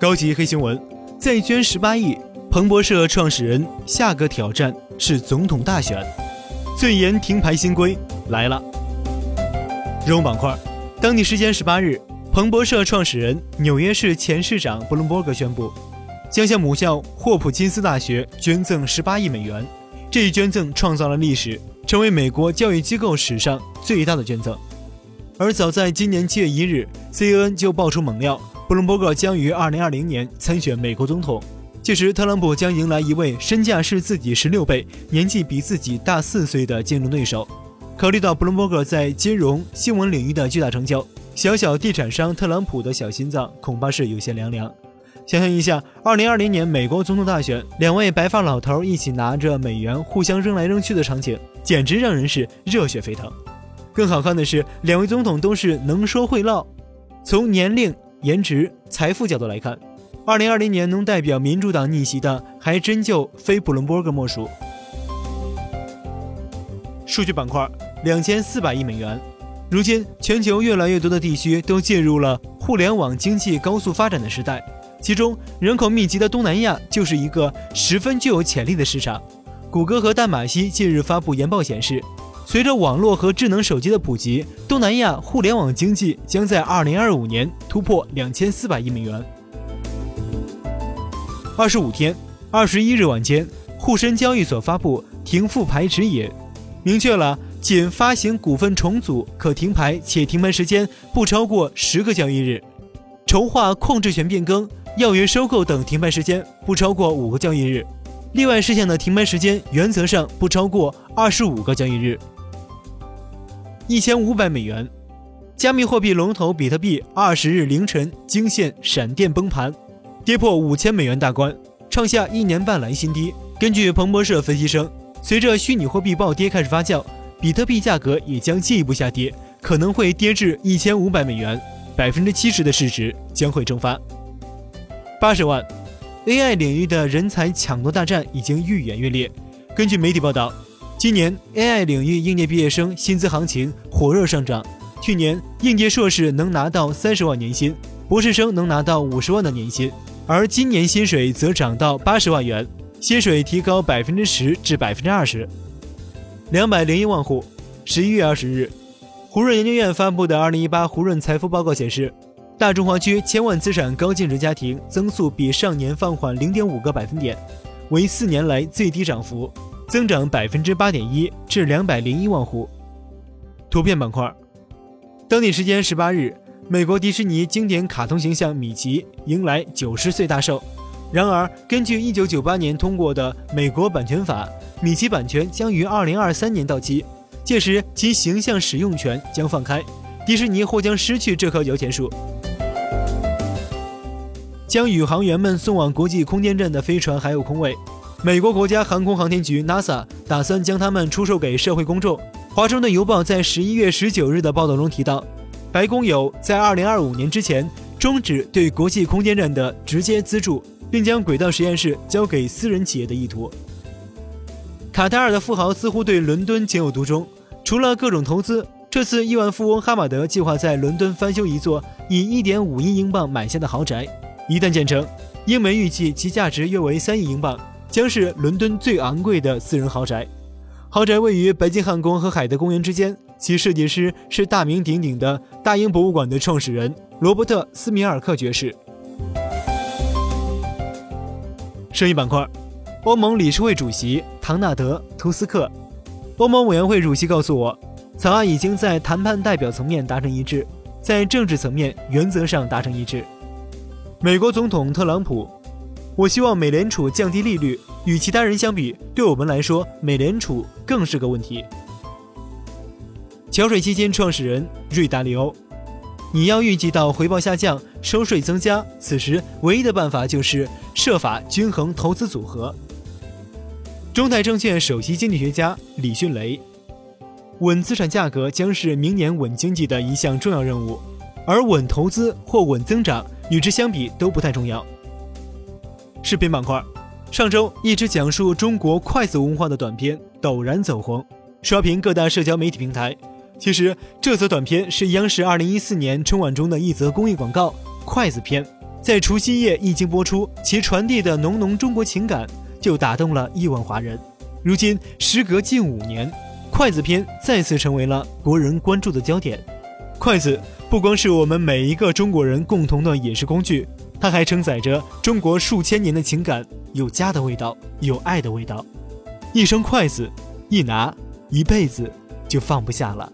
高级黑新闻：再捐十八亿，彭博社创始人下个挑战是总统大选。最严停牌新规来了。人物板块：当地时间十八日，彭博社创始人、纽约市前市长布伦伯格宣布，将向母校霍普金斯大学捐赠十八亿美元。这一捐赠创造了历史，成为美国教育机构史上最大的捐赠。而早在今年七月一日，CNN 就爆出猛料。布伦伯格将于二零二零年参选美国总统，届时特朗普将迎来一位身价是自己十六倍、年纪比自己大四岁的竞争对手。考虑到布伦伯格在金融、新闻领域的巨大成就，小小地产商特朗普的小心脏恐怕是有些凉凉。想象一下，二零二零年美国总统大选，两位白发老头一起拿着美元互相扔来扔去的场景，简直让人是热血沸腾。更好看的是，两位总统都是能说会唠，从年龄。颜值、财富角度来看，二零二零年能代表民主党逆袭的，还真就非布伦伯格莫属。数据板块，两千四百亿美元。如今，全球越来越多的地区都进入了互联网经济高速发展的时代，其中人口密集的东南亚就是一个十分具有潜力的市场。谷歌和淡马锡近日发布研报显示。随着网络和智能手机的普及，东南亚互联网经济将在二零二五年突破两千四百亿美元。二十五天，二十一日晚间，沪深交易所发布停复牌指引，明确了仅发行股份重组可停牌，且停牌时间不超过十个交易日；筹划控制权变更、要约收购等停牌时间不超过五个交易日。例外事项的停牌时间原则上不超过二十五个交易日。一千五百美元，加密货币龙头比特币二十日凌晨惊现闪电崩盘，跌破五千美元大关，创下一年半来新低。根据彭博社分析称，随着虚拟货币暴跌开始发酵，比特币价格也将进一步下跌，可能会跌至一千五百美元，百分之七十的市值将会蒸发。八十万，AI 领域的人才抢夺大战已经愈演愈烈。根据媒体报道。今年 AI 领域应届毕业生薪资行情火热上涨。去年应届硕士能拿到三十万年薪，博士生能拿到五十万的年薪，而今年薪水则涨到八十万元，薪水提高百分之十至百分之二十。两百零一万户。十一月二十日，胡润研究院发布的二零一八胡润财富报告显示，大中华区千万资产高净值家庭增速比上年放缓零点五个百分点，为四年来最低涨幅。增长百分之八点一至两百零一万户。图片板块，当地时间十八日，美国迪士尼经典卡通形象米奇迎来九十岁大寿。然而，根据一九九八年通过的美国版权法，米奇版权将于二零二三年到期，届时其形象使用权将放开，迪士尼或将失去这棵摇钱树。将宇航员们送往国际空间站的飞船还有空位。美国国家航空航天局 NASA 打算将它们出售给社会公众。华盛顿邮报在十一月十九日的报道中提到，白宫有在二零二五年之前终止对国际空间站的直接资助，并将轨道实验室交给私人企业的意图。卡塔尔的富豪似乎对伦敦情有独钟，除了各种投资，这次亿万富翁哈马德计划在伦敦翻修一座以一点五亿英镑买下的豪宅，一旦建成，英媒预计其价值约为三亿英镑。将是伦敦最昂贵的私人豪宅。豪宅位于白金汉宫和海德公园之间，其设计师是大名鼎鼎的大英博物馆的创始人罗伯特·斯米尔克爵士。生意板块，欧盟理事会主席唐纳德·图斯克，欧盟委员会主席告诉我，草案已经在谈判代表层面达成一致，在政治层面原则上达成一致。美国总统特朗普。我希望美联储降低利率。与其他人相比，对我们来说，美联储更是个问题。桥水基金创始人瑞达利欧，你要预计到回报下降、收税增加，此时唯一的办法就是设法均衡投资组合。中泰证券首席经济学家李迅雷，稳资产价格将是明年稳经济的一项重要任务，而稳投资或稳增长与之相比都不太重要。视频板块，上周一支讲述中国筷子文化的短片陡然走红，刷屏各大社交媒体平台。其实这则短片是央视2014年春晚中的一则公益广告——筷子片。在除夕夜一经播出，其传递的浓浓中国情感就打动了亿万华人。如今时隔近五年，筷子片再次成为了国人关注的焦点。筷子不光是我们每一个中国人共同的饮食工具，它还承载着中国数千年的情感，有家的味道，有爱的味道。一双筷子，一拿，一辈子就放不下了。